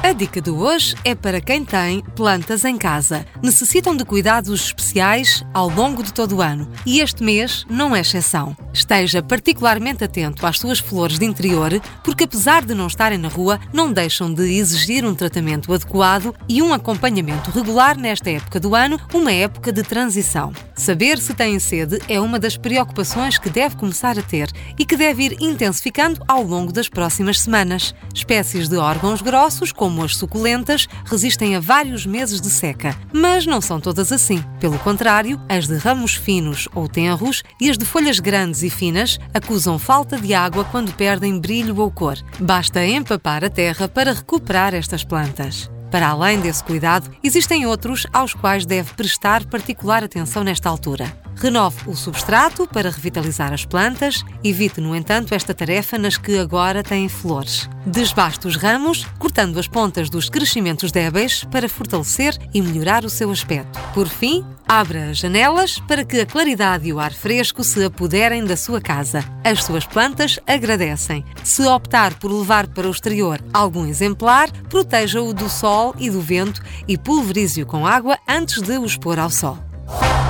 A dica de hoje é para quem tem plantas em casa. Necessitam de cuidados especiais ao longo de todo o ano e este mês não é exceção. Esteja particularmente atento às suas flores de interior, porque apesar de não estarem na rua, não deixam de exigir um tratamento adequado e um acompanhamento regular nesta época do ano, uma época de transição. Saber se têm sede é uma das preocupações que deve começar a ter e que deve ir intensificando ao longo das próximas semanas. Espécies de órgãos grossos, como as suculentas, resistem a vários meses de seca, mas não são todas assim. Pelo contrário, as de ramos finos ou tenros e as de folhas grandes e finas acusam falta de água quando perdem brilho ou cor. Basta empapar a terra para recuperar estas plantas. Para além desse cuidado, existem outros aos quais deve prestar particular atenção nesta altura. Renove o substrato para revitalizar as plantas, evite, no entanto, esta tarefa nas que agora têm flores. Desbaste os ramos, cortando as pontas dos crescimentos débeis para fortalecer e melhorar o seu aspecto. Por fim, abra as janelas para que a claridade e o ar fresco se apoderem da sua casa. As suas plantas agradecem. Se optar por levar para o exterior algum exemplar, proteja-o do sol e do vento e pulverize-o com água antes de o expor ao sol.